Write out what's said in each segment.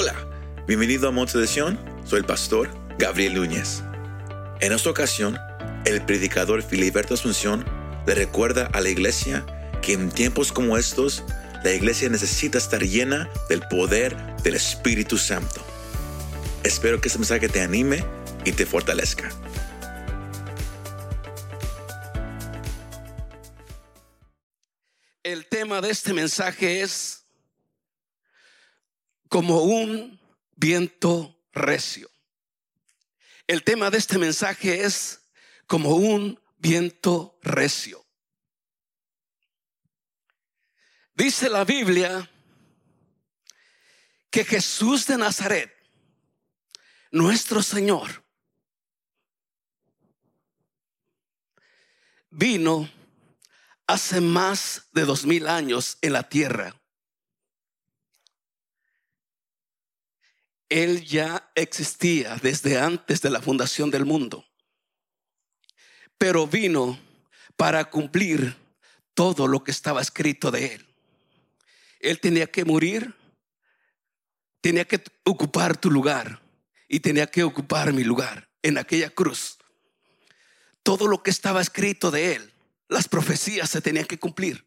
Hola, bienvenido a Monte. Soy el pastor Gabriel Núñez. En esta ocasión, el predicador Filiberto Asunción le recuerda a la iglesia que en tiempos como estos, la iglesia necesita estar llena del poder del Espíritu Santo. Espero que este mensaje te anime y te fortalezca. El tema de este mensaje es como un viento recio. El tema de este mensaje es como un viento recio. Dice la Biblia que Jesús de Nazaret, nuestro Señor, vino hace más de dos mil años en la tierra Él ya existía desde antes de la fundación del mundo, pero vino para cumplir todo lo que estaba escrito de Él. Él tenía que morir, tenía que ocupar tu lugar y tenía que ocupar mi lugar en aquella cruz. Todo lo que estaba escrito de Él, las profecías se tenían que cumplir.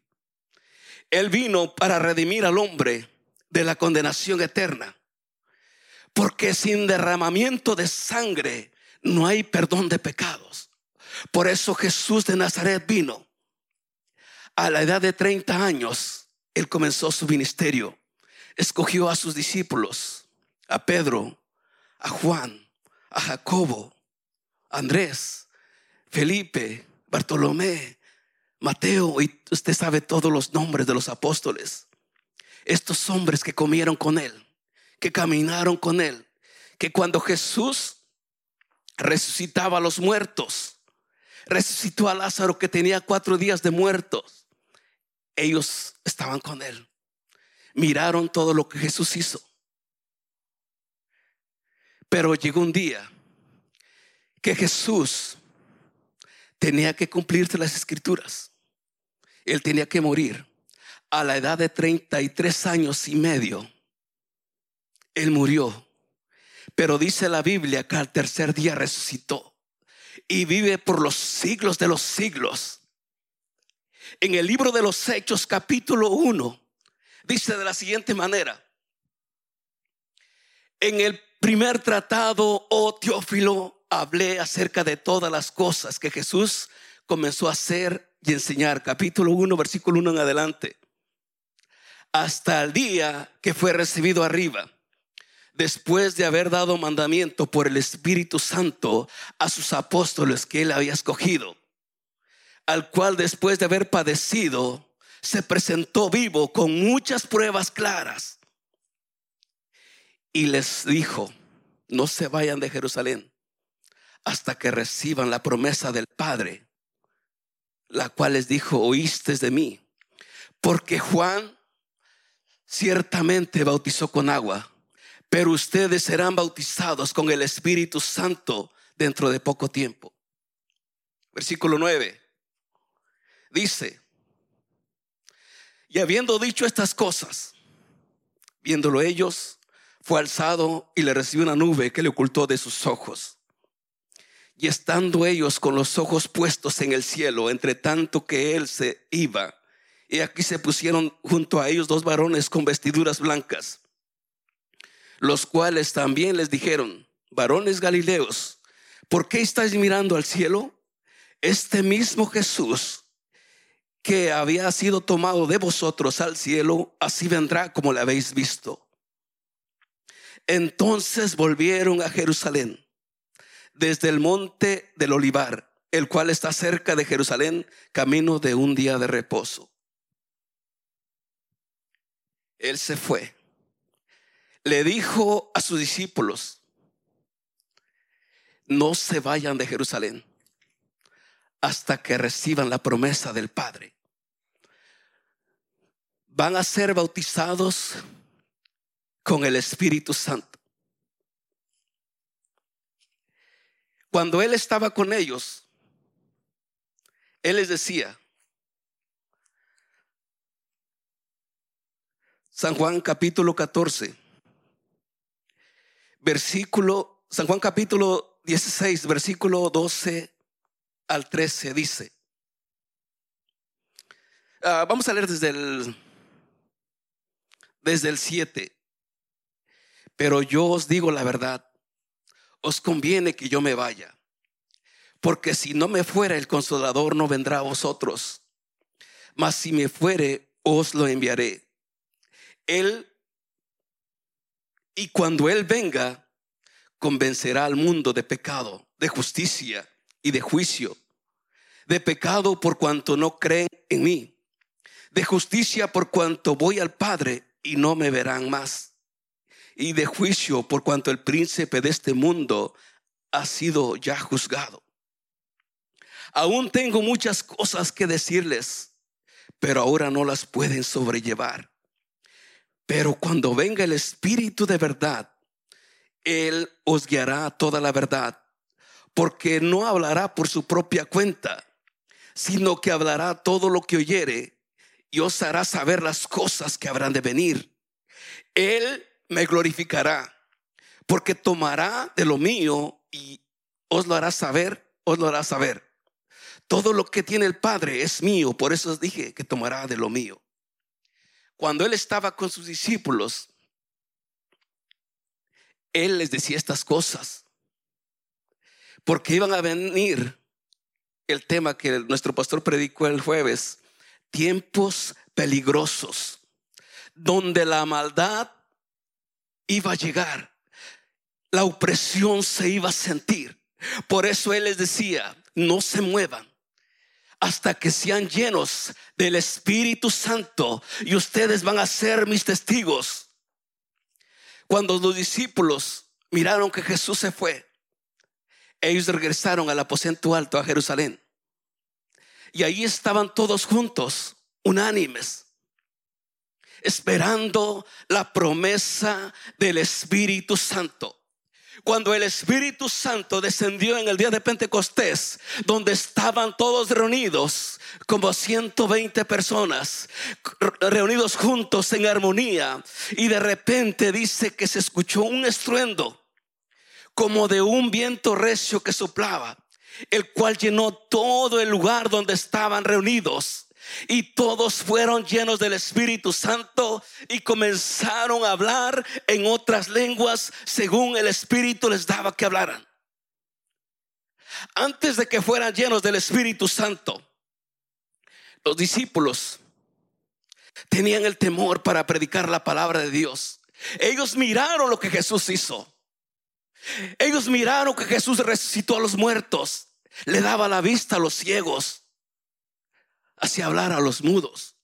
Él vino para redimir al hombre de la condenación eterna porque sin derramamiento de sangre no hay perdón de pecados. Por eso Jesús de Nazaret vino. A la edad de 30 años, él comenzó su ministerio. Escogió a sus discípulos, a Pedro, a Juan, a Jacobo, a Andrés, Felipe, Bartolomé, Mateo, y usted sabe todos los nombres de los apóstoles. Estos hombres que comieron con él que caminaron con él, que cuando Jesús resucitaba a los muertos, resucitó a Lázaro que tenía cuatro días de muertos, ellos estaban con él, miraron todo lo que Jesús hizo. Pero llegó un día que Jesús tenía que cumplirse las escrituras. Él tenía que morir a la edad de 33 años y medio. Él murió. Pero dice la Biblia que al tercer día resucitó y vive por los siglos de los siglos. En el libro de los Hechos capítulo 1 dice de la siguiente manera. En el primer tratado, oh Teófilo, hablé acerca de todas las cosas que Jesús comenzó a hacer y enseñar. Capítulo 1, versículo 1 en adelante. Hasta el día que fue recibido arriba después de haber dado mandamiento por el Espíritu Santo a sus apóstoles que él había escogido, al cual después de haber padecido, se presentó vivo con muchas pruebas claras y les dijo, no se vayan de Jerusalén hasta que reciban la promesa del Padre, la cual les dijo, oíste de mí, porque Juan ciertamente bautizó con agua pero ustedes serán bautizados con el Espíritu Santo dentro de poco tiempo. Versículo 9. Dice, y habiendo dicho estas cosas, viéndolo ellos, fue alzado y le recibió una nube que le ocultó de sus ojos. Y estando ellos con los ojos puestos en el cielo, entre tanto que él se iba, y aquí se pusieron junto a ellos dos varones con vestiduras blancas los cuales también les dijeron, varones Galileos, ¿por qué estáis mirando al cielo? Este mismo Jesús que había sido tomado de vosotros al cielo, así vendrá como le habéis visto. Entonces volvieron a Jerusalén desde el monte del olivar, el cual está cerca de Jerusalén, camino de un día de reposo. Él se fue le dijo a sus discípulos, no se vayan de Jerusalén hasta que reciban la promesa del Padre. Van a ser bautizados con el Espíritu Santo. Cuando Él estaba con ellos, Él les decía, San Juan capítulo 14, versículo, San Juan capítulo 16, versículo 12 al 13 dice. Ah, vamos a leer desde el, desde el 7. Pero yo os digo la verdad, os conviene que yo me vaya, porque si no me fuera el consolador no vendrá a vosotros, mas si me fuere os lo enviaré. Él, y cuando Él venga, convencerá al mundo de pecado, de justicia y de juicio, de pecado por cuanto no creen en mí, de justicia por cuanto voy al Padre y no me verán más, y de juicio por cuanto el príncipe de este mundo ha sido ya juzgado. Aún tengo muchas cosas que decirles, pero ahora no las pueden sobrellevar. Pero cuando venga el Espíritu de verdad, Él os guiará toda la verdad, porque no hablará por su propia cuenta, sino que hablará todo lo que oyere y os hará saber las cosas que habrán de venir. Él me glorificará, porque tomará de lo mío y os lo hará saber, os lo hará saber. Todo lo que tiene el Padre es mío, por eso os dije que tomará de lo mío cuando él estaba con sus discípulos, él les decía estas cosas. Porque iban a venir el tema que nuestro pastor predicó el jueves, tiempos peligrosos, donde la maldad iba a llegar, la opresión se iba a sentir. Por eso él les decía, no se muevan hasta que sean llenos del Espíritu Santo y ustedes van a ser mis testigos. Cuando los discípulos miraron que Jesús se fue, ellos regresaron al aposento alto a Jerusalén. Y ahí estaban todos juntos, unánimes, esperando la promesa del Espíritu Santo cuando el Espíritu Santo descendió en el día de Pentecostés, donde estaban todos reunidos, como 120 personas, reunidos juntos en armonía, y de repente dice que se escuchó un estruendo, como de un viento recio que soplaba, el cual llenó todo el lugar donde estaban reunidos. Y todos fueron llenos del Espíritu Santo y comenzaron a hablar en otras lenguas según el Espíritu les daba que hablaran. Antes de que fueran llenos del Espíritu Santo, los discípulos tenían el temor para predicar la palabra de Dios. Ellos miraron lo que Jesús hizo. Ellos miraron que Jesús resucitó a los muertos, le daba la vista a los ciegos hacía hablar a los mudos.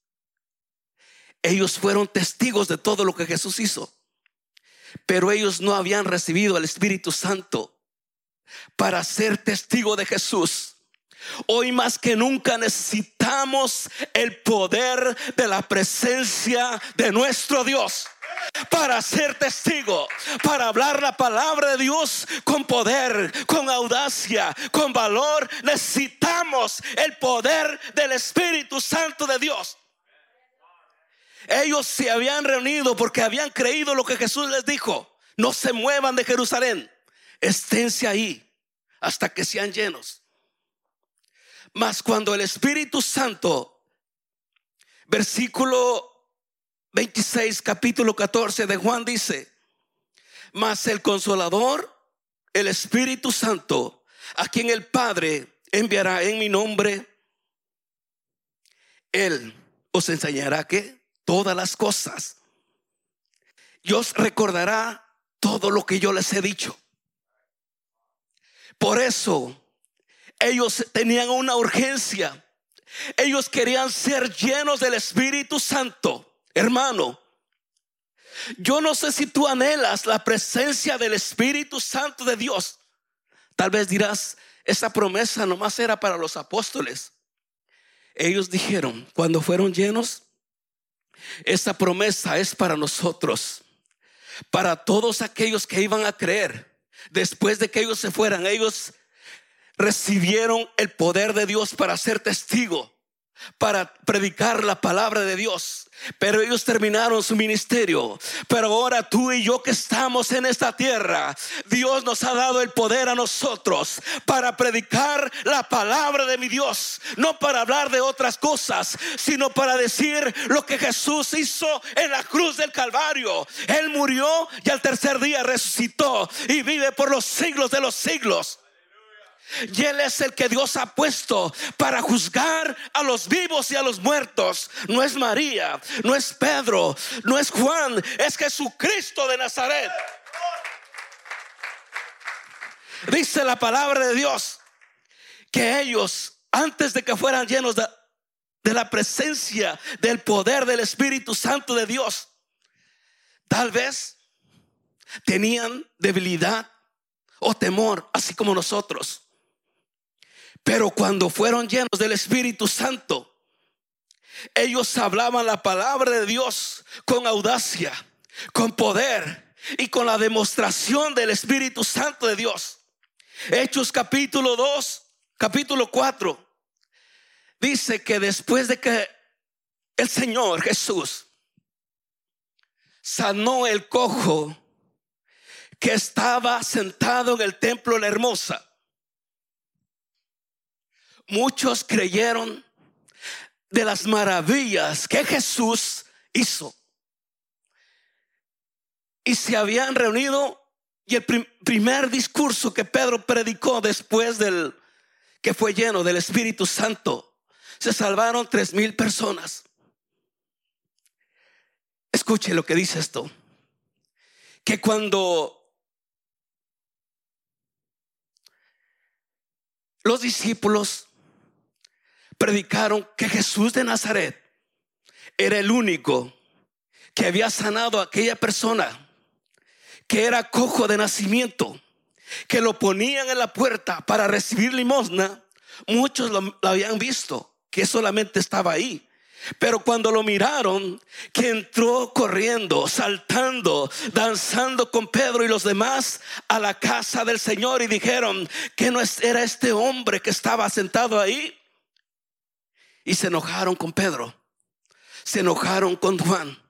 Ellos fueron testigos de todo lo que Jesús hizo, pero ellos no habían recibido al Espíritu Santo para ser testigo de Jesús. Hoy más que nunca necesitamos el poder de la presencia de nuestro Dios para ser testigo, para hablar la palabra de Dios con poder, con audacia, con valor. Necesitamos el poder del Espíritu Santo de Dios. Ellos se habían reunido porque habían creído lo que Jesús les dijo. No se muevan de Jerusalén, esténse ahí hasta que sean llenos. Mas cuando el Espíritu Santo, versículo 26, capítulo 14 de Juan dice, mas el consolador, el Espíritu Santo, a quien el Padre enviará en mi nombre, Él os enseñará que todas las cosas. Y os recordará todo lo que yo les he dicho. Por eso ellos tenían una urgencia. Ellos querían ser llenos del Espíritu Santo. Hermano, yo no sé si tú anhelas la presencia del Espíritu Santo de Dios. Tal vez dirás, esa promesa nomás era para los apóstoles. Ellos dijeron, cuando fueron llenos, esa promesa es para nosotros, para todos aquellos que iban a creer. Después de que ellos se fueran, ellos recibieron el poder de Dios para ser testigo para predicar la palabra de Dios. Pero ellos terminaron su ministerio. Pero ahora tú y yo que estamos en esta tierra, Dios nos ha dado el poder a nosotros para predicar la palabra de mi Dios. No para hablar de otras cosas, sino para decir lo que Jesús hizo en la cruz del Calvario. Él murió y al tercer día resucitó y vive por los siglos de los siglos. Y Él es el que Dios ha puesto para juzgar a los vivos y a los muertos. No es María, no es Pedro, no es Juan, es Jesucristo de Nazaret. Dice la palabra de Dios que ellos, antes de que fueran llenos de, de la presencia, del poder del Espíritu Santo de Dios, tal vez tenían debilidad o temor, así como nosotros. Pero cuando fueron llenos del Espíritu Santo, ellos hablaban la palabra de Dios con audacia, con poder y con la demostración del Espíritu Santo de Dios. Hechos capítulo 2, capítulo 4, dice que después de que el Señor Jesús sanó el cojo que estaba sentado en el templo la hermosa, muchos creyeron de las maravillas que Jesús hizo. Y se habían reunido y el primer discurso que Pedro predicó después del que fue lleno del Espíritu Santo, se salvaron tres mil personas. Escuche lo que dice esto. Que cuando los discípulos predicaron que Jesús de Nazaret era el único que había sanado a aquella persona que era cojo de nacimiento, que lo ponían en la puerta para recibir limosna. Muchos lo, habían visto, que solamente estaba ahí. Pero cuando lo miraron, que entró corriendo, saltando, danzando con Pedro y los demás a la casa del Señor y dijeron que no era este hombre que estaba sentado ahí. Y se enojaron con Pedro. Se enojaron con Juan.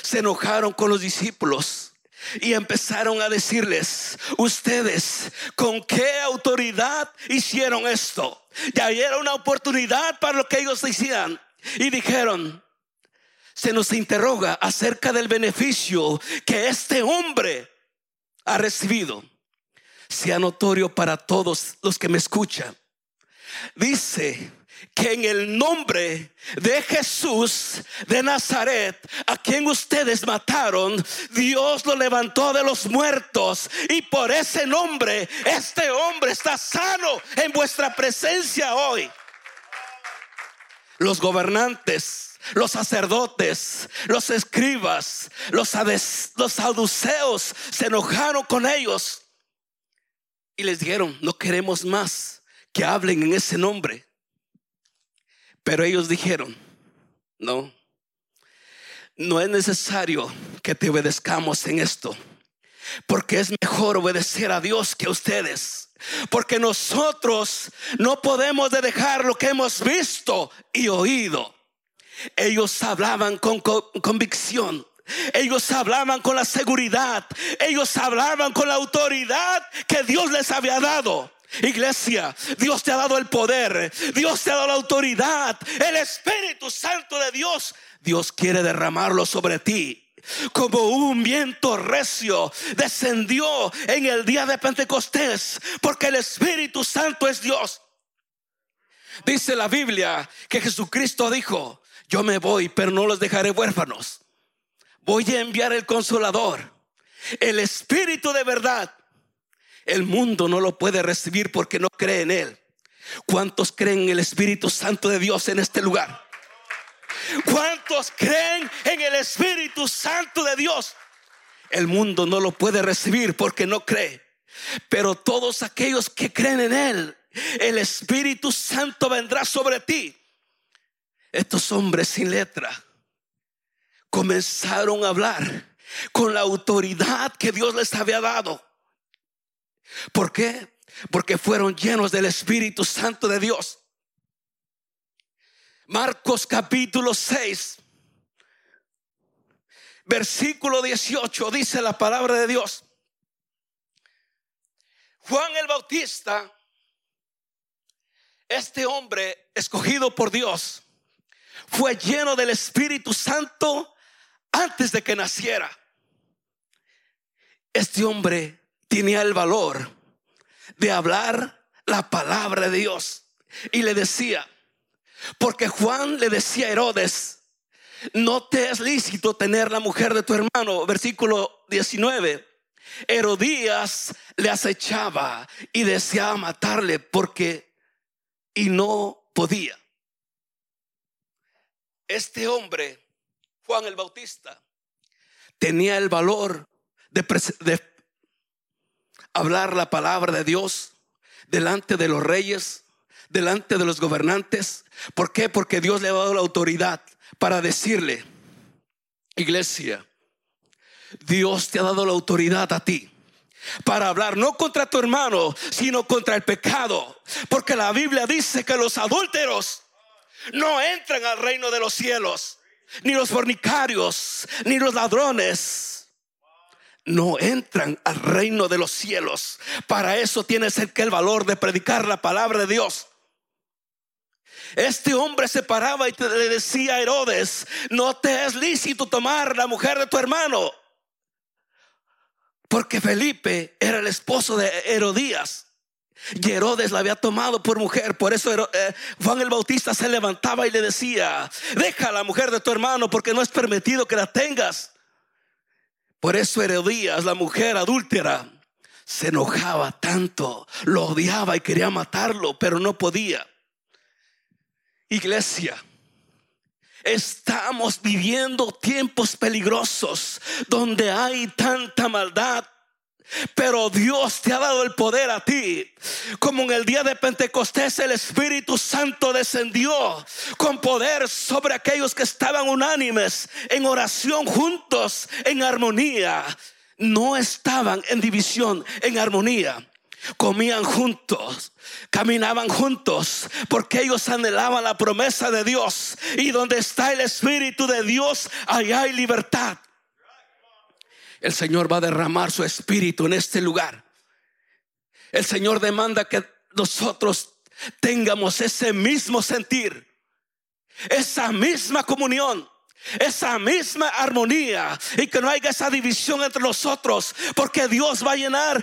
Se enojaron con los discípulos. Y empezaron a decirles, ustedes, ¿con qué autoridad hicieron esto? Ya era una oportunidad para lo que ellos decían. Y dijeron, se nos interroga acerca del beneficio que este hombre ha recibido. Sea notorio para todos los que me escuchan. Dice que en el nombre de Jesús de Nazaret, a quien ustedes mataron, Dios lo levantó de los muertos y por ese nombre este hombre está sano en vuestra presencia hoy. Los gobernantes los sacerdotes, los escribas, los, los saduceos se enojaron con ellos y les dijeron, no queremos más que hablen en ese nombre. Pero ellos dijeron, no, no es necesario que te obedezcamos en esto, porque es mejor obedecer a Dios que a ustedes. Porque nosotros no podemos dejar lo que hemos visto y oído. Ellos hablaban con convicción. Ellos hablaban con la seguridad. Ellos hablaban con la autoridad que Dios les había dado. Iglesia, Dios te ha dado el poder, Dios te ha dado la autoridad, el Espíritu Santo de Dios. Dios quiere derramarlo sobre ti. Como un viento recio descendió en el día de Pentecostés, porque el Espíritu Santo es Dios. Dice la Biblia que Jesucristo dijo, yo me voy, pero no los dejaré huérfanos. Voy a enviar el consolador, el Espíritu de verdad el mundo no lo puede recibir porque no cree en Él. ¿Cuántos creen en el Espíritu Santo de Dios en este lugar? ¿Cuántos creen en el Espíritu Santo de Dios? El mundo no lo puede recibir porque no cree. Pero todos aquellos que creen en Él, el Espíritu Santo vendrá sobre ti. Estos hombres sin letra comenzaron a hablar con la autoridad que Dios les había dado. ¿Por qué? Porque fueron llenos del Espíritu Santo de Dios. Marcos capítulo 6, versículo 18 dice la palabra de Dios. Juan el Bautista, este hombre escogido por Dios, fue lleno del Espíritu Santo antes de que naciera. Este hombre tenía el valor de hablar la palabra de Dios y le decía, porque Juan le decía a Herodes, no te es lícito tener la mujer de tu hermano, versículo 19. Herodías le acechaba y deseaba matarle porque y no podía. Este hombre, Juan el Bautista, tenía el valor de, hablar la palabra de Dios delante de los reyes, delante de los gobernantes. ¿Por qué? Porque Dios le ha dado la autoridad para decirle, iglesia, Dios te ha dado la autoridad a ti para hablar no contra tu hermano, sino contra el pecado. Porque la Biblia dice que los adúlteros no entran al reino de los cielos, ni los fornicarios, ni los ladrones no entran al reino de los cielos. Para eso tienes el que el valor de predicar la palabra de Dios. Este hombre se paraba y le decía a Herodes, no te es lícito tomar la mujer de tu hermano. Porque Felipe era el esposo de Herodías. Y Herodes la había tomado por mujer. Por eso eh, Juan el Bautista se levantaba y le decía, deja la mujer de tu hermano porque no es permitido que la tengas. Por eso Herodías, la mujer adúltera, se enojaba tanto, lo odiaba y quería matarlo, pero no podía. Iglesia, estamos viviendo tiempos peligrosos donde hay tanta maldad, pero Dios te ha dado el poder a ti. Como en el día de Pentecostés el Espíritu Santo descendió con poder sobre aquellos que estaban unánimes en oración juntos, en armonía. No estaban en división, en armonía. Comían juntos, caminaban juntos, porque ellos anhelaban la promesa de Dios. Y donde está el Espíritu de Dios, allá hay libertad el Señor va a derramar su espíritu en este lugar. El Señor demanda que nosotros tengamos ese mismo sentir, esa misma comunión, esa misma armonía y que no haya esa división entre nosotros, porque Dios va a llenar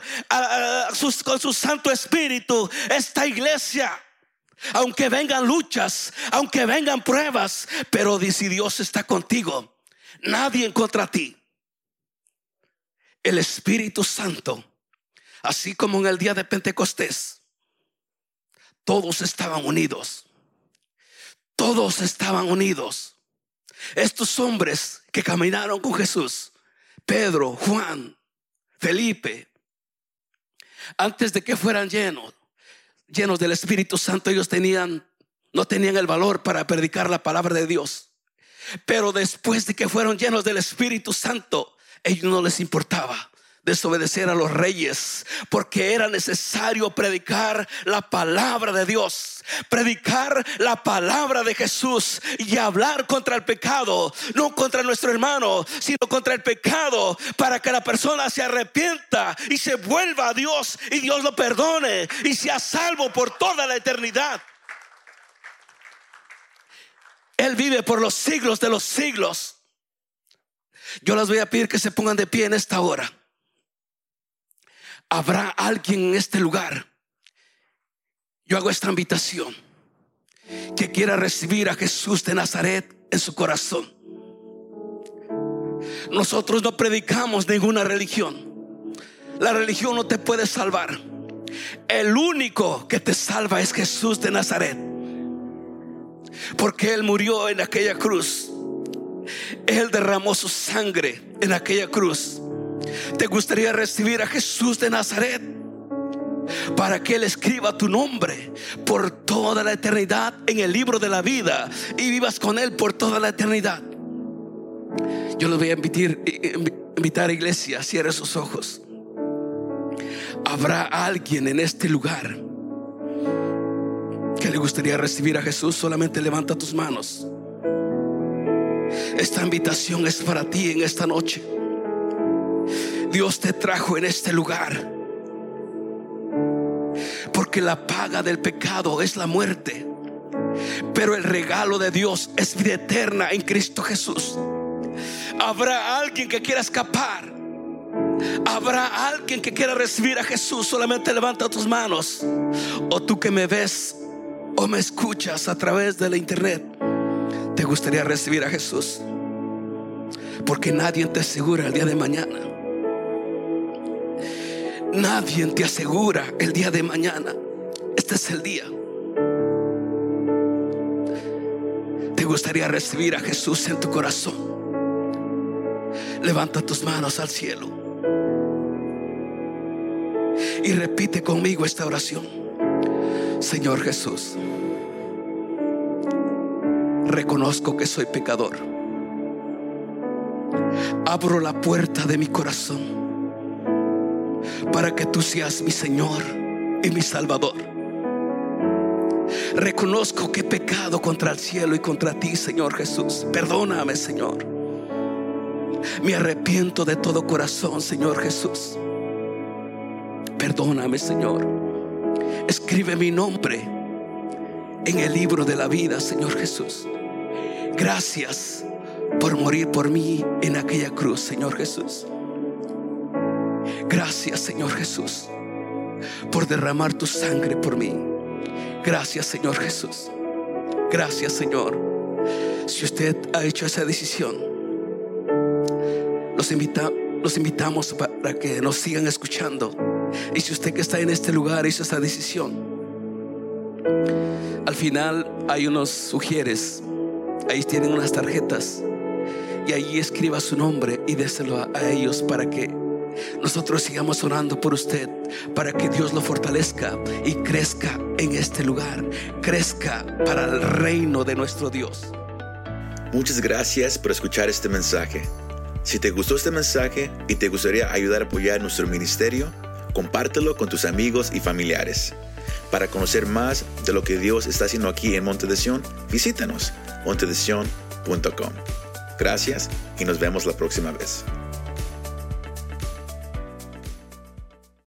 con su Santo Espíritu esta iglesia. Aunque vengan luchas, aunque vengan pruebas, pero si Dios está contigo, nadie contra ti el Espíritu Santo, así como en el día de Pentecostés, todos estaban unidos. Todos estaban unidos. Estos hombres que caminaron con Jesús, Pedro, Juan, Felipe, antes de que fueran llenos, llenos del Espíritu Santo, ellos tenían, no tenían el valor para predicar la palabra de Dios. Pero después de que fueron llenos del Espíritu Santo, ellos no les importaba desobedecer a los reyes, porque era necesario predicar la palabra de Dios, predicar la palabra de Jesús y hablar contra el pecado, no contra nuestro hermano, sino contra el pecado, para que la persona se arrepienta y se vuelva a Dios y Dios lo perdone y sea salvo por toda la eternidad. Él vive por los siglos de los siglos. Yo les voy a pedir que se pongan de pie en esta hora. Habrá alguien en este lugar. Yo hago esta invitación. Que quiera recibir a Jesús de Nazaret en su corazón. Nosotros no predicamos ninguna religión. La religión no te puede salvar. El único que te salva es Jesús de Nazaret. Porque Él murió en aquella cruz él derramó su sangre en aquella cruz. ¿Te gustaría recibir a Jesús de Nazaret? Para que Él escriba tu nombre por toda la eternidad en el libro de la vida y vivas con Él por toda la eternidad. Yo les voy a invitar, invitar a iglesia, cierre sus ojos. Habrá alguien en este lugar que le gustaría recibir a Jesús, solamente levanta tus manos. Esta invitación es para ti en esta noche. Dios te trajo en este lugar. Porque la paga del pecado es la muerte. Pero el regalo de Dios es vida eterna en Cristo Jesús. Habrá alguien que quiera escapar. Habrá alguien que quiera recibir a Jesús. Solamente levanta tus manos. O tú que me ves o me escuchas a través de la internet. ¿Te gustaría recibir a Jesús? Porque nadie te asegura el día de mañana. Nadie te asegura el día de mañana. Este es el día. ¿Te gustaría recibir a Jesús en tu corazón? Levanta tus manos al cielo y repite conmigo esta oración. Señor Jesús, reconozco que soy pecador. Abro la puerta de mi corazón para que tú seas mi Señor y mi Salvador. Reconozco que he pecado contra el cielo y contra ti, Señor Jesús. Perdóname, Señor. Me arrepiento de todo corazón, Señor Jesús. Perdóname, Señor. Escribe mi nombre en el libro de la vida, Señor Jesús. Gracias por morir por mí en aquella cruz, Señor Jesús. Gracias, Señor Jesús, por derramar tu sangre por mí. Gracias, Señor Jesús. Gracias, Señor. Si usted ha hecho esa decisión, los, invita, los invitamos para que nos sigan escuchando. Y si usted que está en este lugar hizo esa decisión, al final hay unos sugieres, ahí tienen unas tarjetas y ahí escriba su nombre y déselo a, ellos para que nosotros sigamos orando por usted para que Dios lo fortalezca y crezca en este lugar, crezca para el reino de nuestro Dios. Muchas gracias por escuchar este mensaje. Si te gustó este mensaje y te gustaría ayudar a apoyar nuestro ministerio, compártelo con tus amigos y familiares. Para conocer más de lo que Dios está haciendo aquí en Monte de Sion, visítanos montedesion.com. Gracias y nos vemos la próxima vez.